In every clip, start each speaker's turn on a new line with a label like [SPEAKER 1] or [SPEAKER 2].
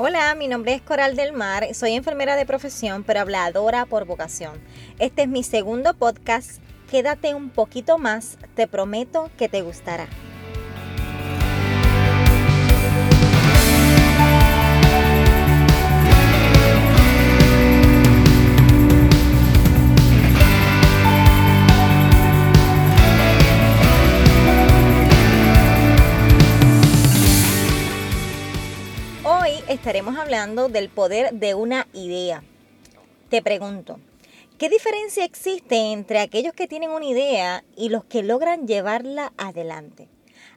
[SPEAKER 1] Hola, mi nombre es Coral del Mar, soy enfermera de profesión, pero habladora por vocación. Este es mi segundo podcast. Quédate un poquito más, te prometo que te gustará. Estaremos hablando del poder de una idea. Te pregunto, ¿qué diferencia existe entre aquellos que tienen una idea y los que logran llevarla adelante?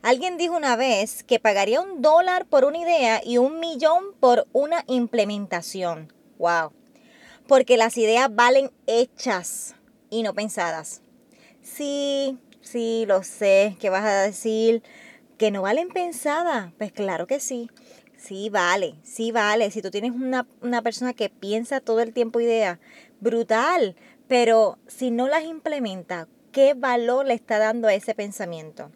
[SPEAKER 1] Alguien dijo una vez que pagaría un dólar por una idea y un millón por una implementación. ¡Wow! Porque las ideas valen hechas y no pensadas. Sí, sí, lo sé. ¿Qué vas a decir? ¿Que no valen pensadas? Pues claro que sí. Sí, vale, sí, vale. Si tú tienes una, persona que piensa todo el tiempo ideas, brutal. Pero si no las implementa, ¿qué valor le está dando a ese pensamiento?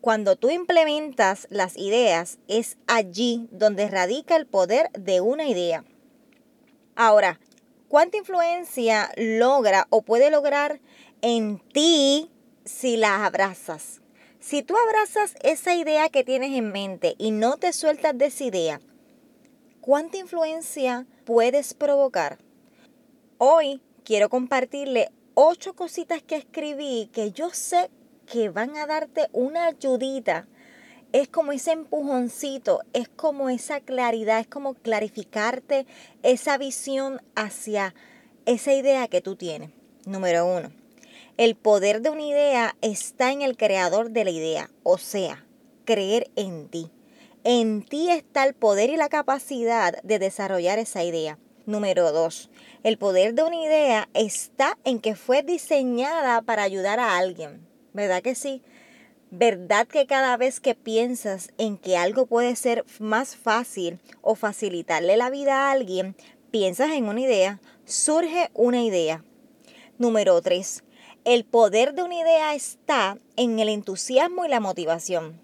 [SPEAKER 1] Cuando tú implementas las ideas, es allí donde radica el poder de una idea. Ahora, ¿cuánta influencia logra o puede lograr en ti si las abrazas? Si tú abrazas esa idea que tienes en mente y no te sueltas de esa idea, ¿cuánta influencia puedes provocar? Hoy quiero compartirle ocho cositas que escribí que yo sé que van a darte una ayudita. Es como ese empujoncito, es como esa claridad, es como clarificarte esa visión hacia esa idea que tú tienes. Número uno el poder de una idea está en el creador de la idea, o sea, creer en ti. En ti está el poder y la capacidad de desarrollar esa idea. Número dos, el poder de una idea está en que fue diseñada para ayudar a alguien. ¿Verdad que sí? ¿Verdad que cada vez que piensas en que algo puede ser más fácil o facilitarle la vida a alguien, piensas en una idea, surge una idea? Número 3. El poder de una idea está en el entusiasmo y la motivación.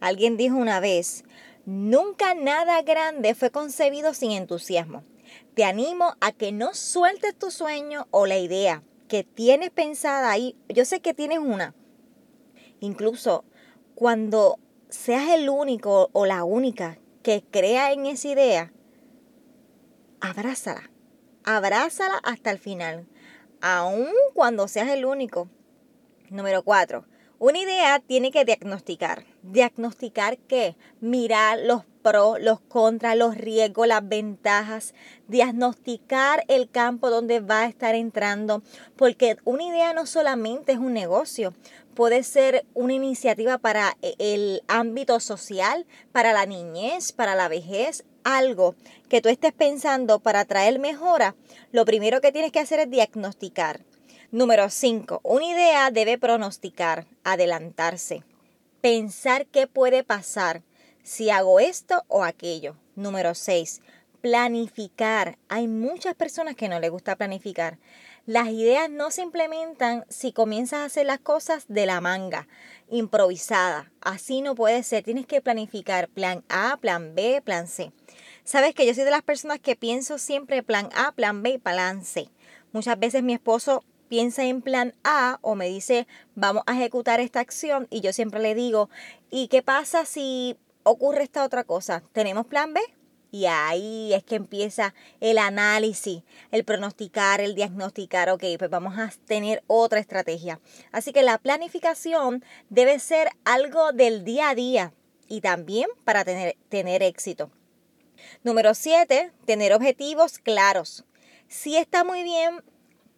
[SPEAKER 1] Alguien dijo una vez, nunca nada grande fue concebido sin entusiasmo. Te animo a que no sueltes tu sueño o la idea que tienes pensada ahí. Yo sé que tienes una. Incluso cuando seas el único o la única que crea en esa idea, abrázala. Abrázala hasta el final aun cuando seas el único. Número cuatro, una idea tiene que diagnosticar. ¿Diagnosticar qué? Mirar los pros, los contras, los riesgos, las ventajas. Diagnosticar el campo donde va a estar entrando. Porque una idea no solamente es un negocio, puede ser una iniciativa para el ámbito social, para la niñez, para la vejez, algo que tú estés pensando para traer mejora, lo primero que tienes que hacer es diagnosticar. Número 5. Una idea debe pronosticar, adelantarse, pensar qué puede pasar si hago esto o aquello. Número 6. Planificar. Hay muchas personas que no les gusta planificar. Las ideas no se implementan si comienzas a hacer las cosas de la manga, improvisada. Así no puede ser. Tienes que planificar plan A, plan B, plan C. Sabes que yo soy de las personas que pienso siempre plan A, plan B y plan C. Muchas veces mi esposo piensa en plan A o me dice vamos a ejecutar esta acción y yo siempre le digo, ¿y qué pasa si ocurre esta otra cosa? ¿Tenemos plan B? Y ahí es que empieza el análisis, el pronosticar, el diagnosticar, ok, pues vamos a tener otra estrategia. Así que la planificación debe ser algo del día a día y también para tener, tener éxito. Número 7, tener objetivos claros. Sí está muy bien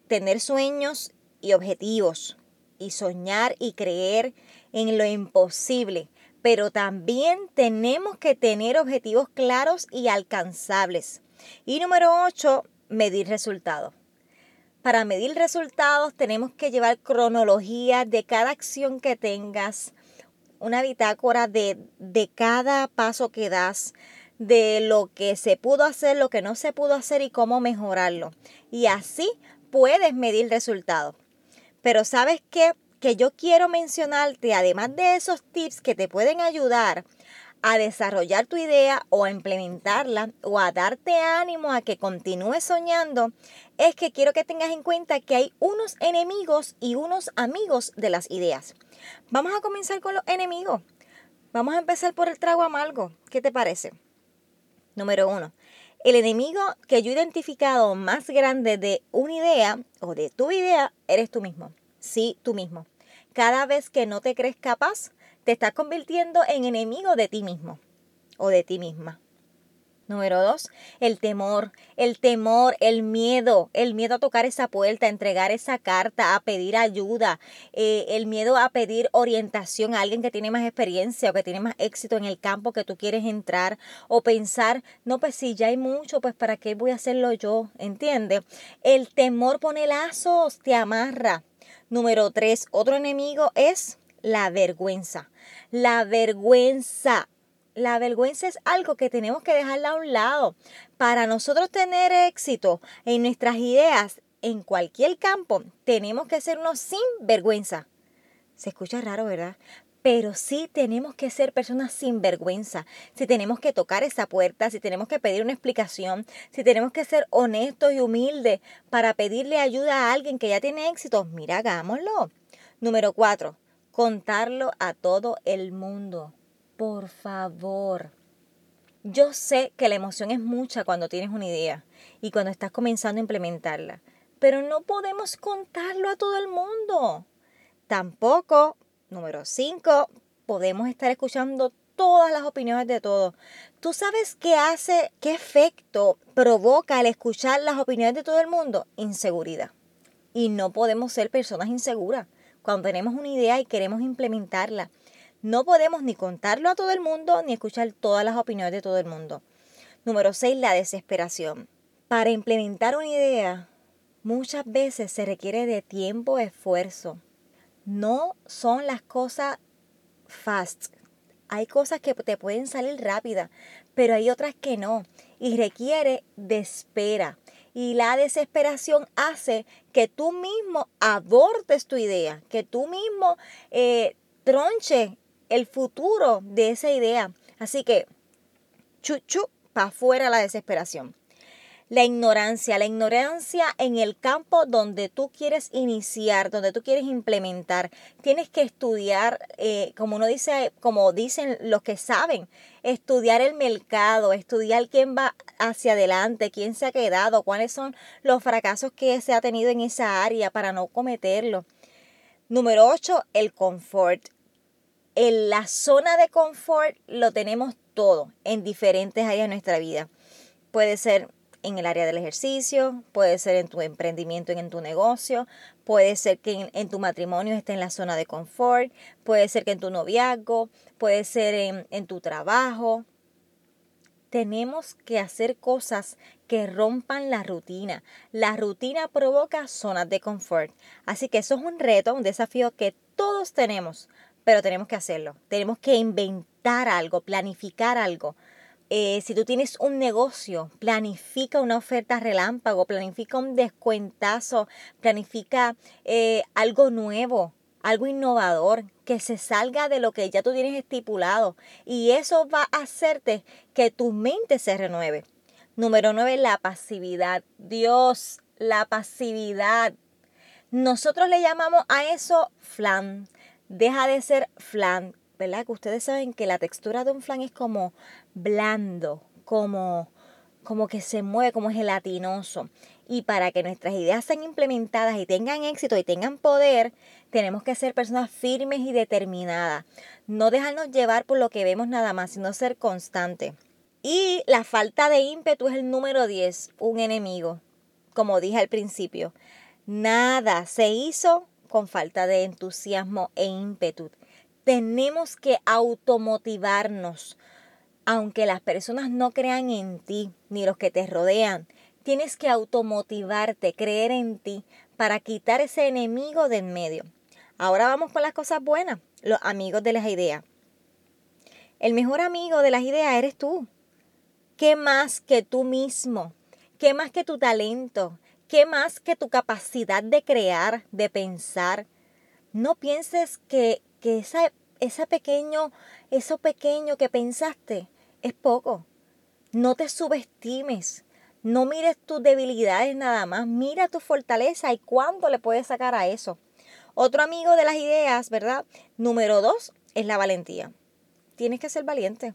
[SPEAKER 1] tener sueños y objetivos y soñar y creer en lo imposible, pero también tenemos que tener objetivos claros y alcanzables. Y número 8, medir resultados. Para medir resultados tenemos que llevar cronología de cada acción que tengas, una bitácora de, de cada paso que das, de lo que se pudo hacer, lo que no se pudo hacer y cómo mejorarlo. Y así puedes medir resultados. Pero sabes qué? Que yo quiero mencionarte, además de esos tips que te pueden ayudar a desarrollar tu idea o a implementarla o a darte ánimo a que continúes soñando, es que quiero que tengas en cuenta que hay unos enemigos y unos amigos de las ideas. Vamos a comenzar con los enemigos. Vamos a empezar por el trago amargo. ¿Qué te parece? Número uno. El enemigo que yo he identificado más grande de una idea o de tu idea eres tú mismo. Sí, tú mismo. Cada vez que no te crees capaz, te estás convirtiendo en enemigo de ti mismo o de ti misma. Número dos, el temor, el temor, el miedo, el miedo a tocar esa puerta, a entregar esa carta, a pedir ayuda, eh, el miedo a pedir orientación a alguien que tiene más experiencia o que tiene más éxito en el campo que tú quieres entrar, o pensar, no, pues si ya hay mucho, pues para qué voy a hacerlo yo, ¿entiendes? El temor pone lazos, te amarra. Número tres, otro enemigo es la vergüenza. La vergüenza. La vergüenza es algo que tenemos que dejarla a un lado. Para nosotros tener éxito en nuestras ideas en cualquier campo, tenemos que ser unos sin vergüenza. Se escucha raro, ¿verdad? Pero sí tenemos que ser personas sin vergüenza. Si tenemos que tocar esa puerta, si tenemos que pedir una explicación, si tenemos que ser honestos y humildes para pedirle ayuda a alguien que ya tiene éxito, mira, hagámoslo. Número cuatro, contarlo a todo el mundo. Por favor. Yo sé que la emoción es mucha cuando tienes una idea y cuando estás comenzando a implementarla, pero no podemos contarlo a todo el mundo. Tampoco, número 5, podemos estar escuchando todas las opiniones de todos. ¿Tú sabes qué hace, qué efecto provoca el escuchar las opiniones de todo el mundo? Inseguridad. Y no podemos ser personas inseguras cuando tenemos una idea y queremos implementarla. No podemos ni contarlo a todo el mundo ni escuchar todas las opiniones de todo el mundo. Número 6, la desesperación. Para implementar una idea, muchas veces se requiere de tiempo, esfuerzo. No son las cosas fast. Hay cosas que te pueden salir rápidas, pero hay otras que no. Y requiere de espera y la desesperación hace que tú mismo abortes tu idea, que tú mismo eh, el futuro de esa idea. Así que, chuchu, para afuera la desesperación la ignorancia, la ignorancia en el campo donde tú quieres iniciar, donde tú quieres implementar. Tienes que estudiar, eh, como uno dice, como dicen los que saben, estudiar el mercado, estudiar quién va hacia adelante, quién se ha quedado, cuáles son los fracasos que se ha tenido en esa área para no cometerlo. Número 8, el confort. En la zona de confort lo tenemos todo en diferentes áreas de nuestra vida. Puede ser en el área del ejercicio, puede ser en tu emprendimiento, en tu negocio, puede ser que en, tu matrimonio esté en la zona de confort, puede ser que en tu noviazgo, puede ser en, en tu trabajo. Tenemos que hacer cosas que rompan la rutina. La rutina provoca zonas de confort. Así que eso es un reto, un desafío que todos tenemos, pero tenemos que hacerlo. Tenemos que inventar algo, planificar algo eh, si tú tienes un negocio, planifica una oferta relámpago, planifica un descuentazo, planifica eh, algo nuevo, algo innovador, que se salga de lo que ya tú tienes estipulado. Y eso va a hacerte que tu mente se renueve. Número nueve, la pasividad. Dios, la pasividad. Nosotros le llamamos a eso flan. Deja de ser flan. ¿verdad? Que ustedes saben que la textura de un flan es como blando, como, como que se mueve, como gelatinoso. Y para que nuestras ideas sean implementadas y tengan éxito y tengan poder, tenemos que ser personas firmes y determinadas. No dejarnos llevar por lo que vemos nada más, sino ser constante. Y la falta de ímpetu es el número 10, un enemigo. Como dije al principio, nada se hizo con falta de entusiasmo e ímpetu tenemos que automotivarnos. Aunque las personas no crean en ti, ni los que te rodean, tienes que automotivarte, creer en ti, para quitar ese enemigo de en medio. Ahora vamos con las cosas buenas, los amigos de las ideas. El mejor amigo de las ideas eres tú. ¿Qué más que tú mismo? ¿Qué más que tu talento? ¿Qué más que tu capacidad de crear, de pensar? No pienses que, que esa pequeño, eso pequeño que pensaste es poco. No te subestimes. No mires tus debilidades nada más, mira tu fortaleza y cuánto le puedes sacar a eso. Otro amigo de las ideas, ¿verdad? Número dos es la valentía. Tienes que ser valiente.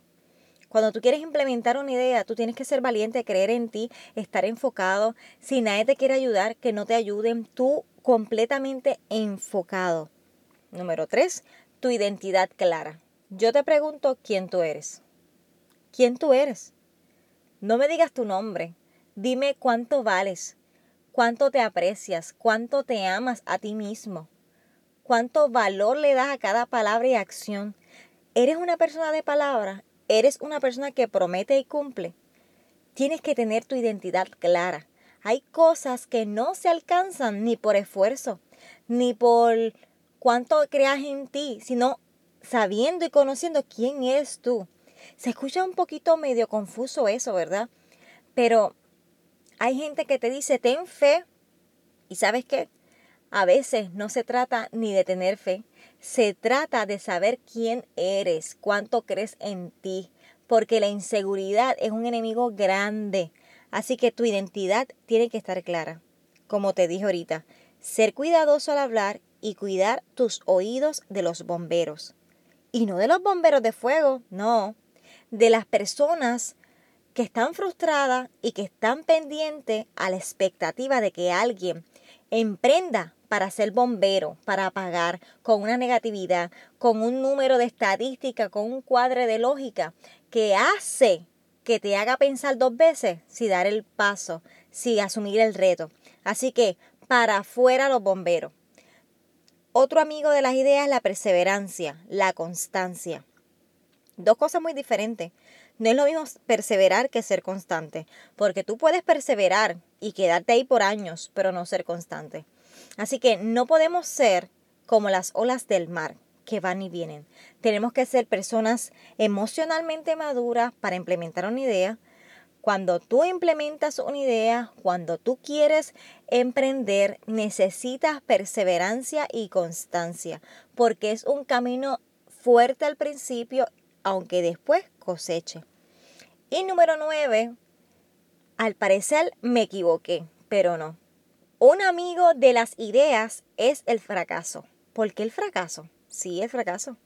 [SPEAKER 1] Cuando tú quieres implementar una idea, tú tienes que ser valiente, creer en ti, estar enfocado. Si nadie te quiere ayudar, que no te ayuden, tú completamente enfocado. Número tres, tu identidad clara. Yo te pregunto quién tú eres. ¿Quién tú eres? No me digas tu nombre, Dime cuánto vales, cuánto te aprecias, cuánto te amas a ti mismo, cuánto valor le das a cada palabra y acción. ¿Eres una persona de palabra? ¿Eres una persona que promete y cumple? Tienes que tener tu identidad clara. Hay cosas que no se alcanzan ni por esfuerzo, ni por cuánto creas en ti, sino sabiendo y conociendo quién eres tú. Se escucha un poquito medio confuso eso, ¿verdad? Pero hay gente que te dice, ten fe. ¿Y sabes qué? A veces no se trata ni de tener fe, se trata de saber quién eres, cuánto crees en ti, porque la inseguridad es un enemigo grande. Así que tu identidad tiene que estar clara. Como te dije ahorita, ser cuidadoso al hablar y cuidar tus oídos de los bomberos. Y no de los bomberos de fuego, no, de las personas que están frustradas y que están pendientes a la expectativa de que alguien emprenda para ser bombero, para apagar, con una negatividad, con un número de estadística, con un cuadro de lógica que hace que te haga pensar dos veces si dar el paso, si asumir el reto. Así que para afuera los bomberos. Otro amigo de las ideas es la perseverancia, la constancia. Dos cosas muy diferentes. No es lo mismo perseverar que ser constante, porque tú puedes perseverar y quedarte ahí por años, pero no ser constante. Así que no podemos ser como las olas del mar que van y vienen. Tenemos que ser personas emocionalmente maduras para implementar una idea. Cuando tú implementas una idea, cuando tú quieres emprender, necesitas perseverancia y constancia, porque es un camino fuerte al principio aunque después coseche. Y número nueve, al parecer me equivoqué, pero no. Un amigo de las ideas es el fracaso. ¿Por qué el fracaso? Sí, el fracaso.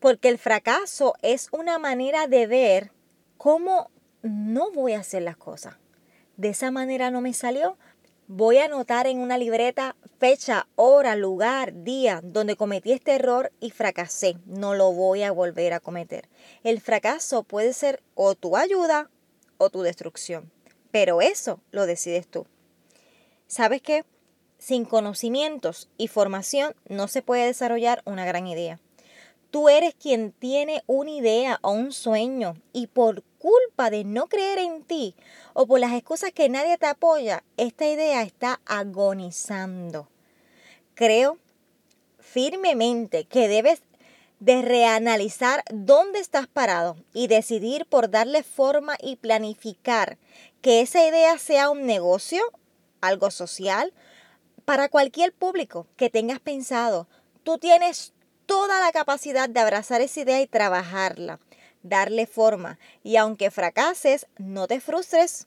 [SPEAKER 1] Porque el fracaso es una manera de ver cómo no voy a hacer las cosas. De esa manera no me salió, Voy a anotar en una libreta fecha, hora, lugar, día donde cometí este error y fracasé. No lo voy a volver a cometer. El fracaso puede ser o tu ayuda o tu destrucción. Pero eso lo decides tú. ¿Sabes qué? Sin conocimientos y formación no se puede desarrollar una gran idea. Tú eres quien tiene una idea o un sueño y por culpa de no creer en ti o por las excusas que nadie te apoya, esta idea está agonizando. Creo firmemente que debes de reanalizar dónde estás parado y decidir por darle forma y planificar que esa idea sea un negocio, algo social, para cualquier público que tengas pensado. Tú tienes toda la capacidad de abrazar esa idea y trabajarla, darle forma. Y aunque fracases, no te frustres.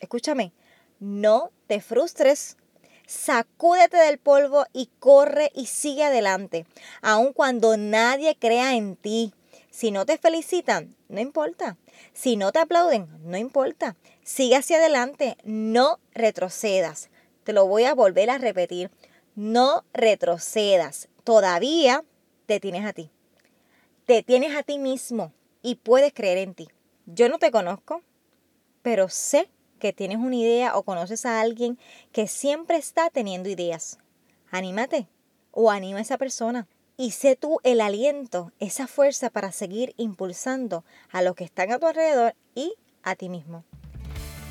[SPEAKER 1] Escúchame, no te frustres. Sacúdete del polvo y corre y sigue adelante, aun cuando nadie crea en ti. Si no te felicitan, no importa. Si no te aplauden, no importa. Sigue hacia adelante, no retrocedas. Te lo voy a volver a repetir. No retrocedas. Todavía te tienes a ti. Te tienes a ti mismo y puedes creer en ti. Yo no te conozco, pero sé que tienes una idea o conoces a alguien que siempre está teniendo ideas. Anímate o anima a esa persona y sé tú el aliento, esa fuerza para seguir impulsando a los que están a tu alrededor y a ti mismo.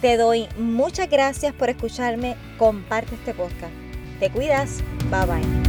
[SPEAKER 1] Te doy muchas gracias por escucharme. Comparte este podcast. Te cuidas. Bye bye.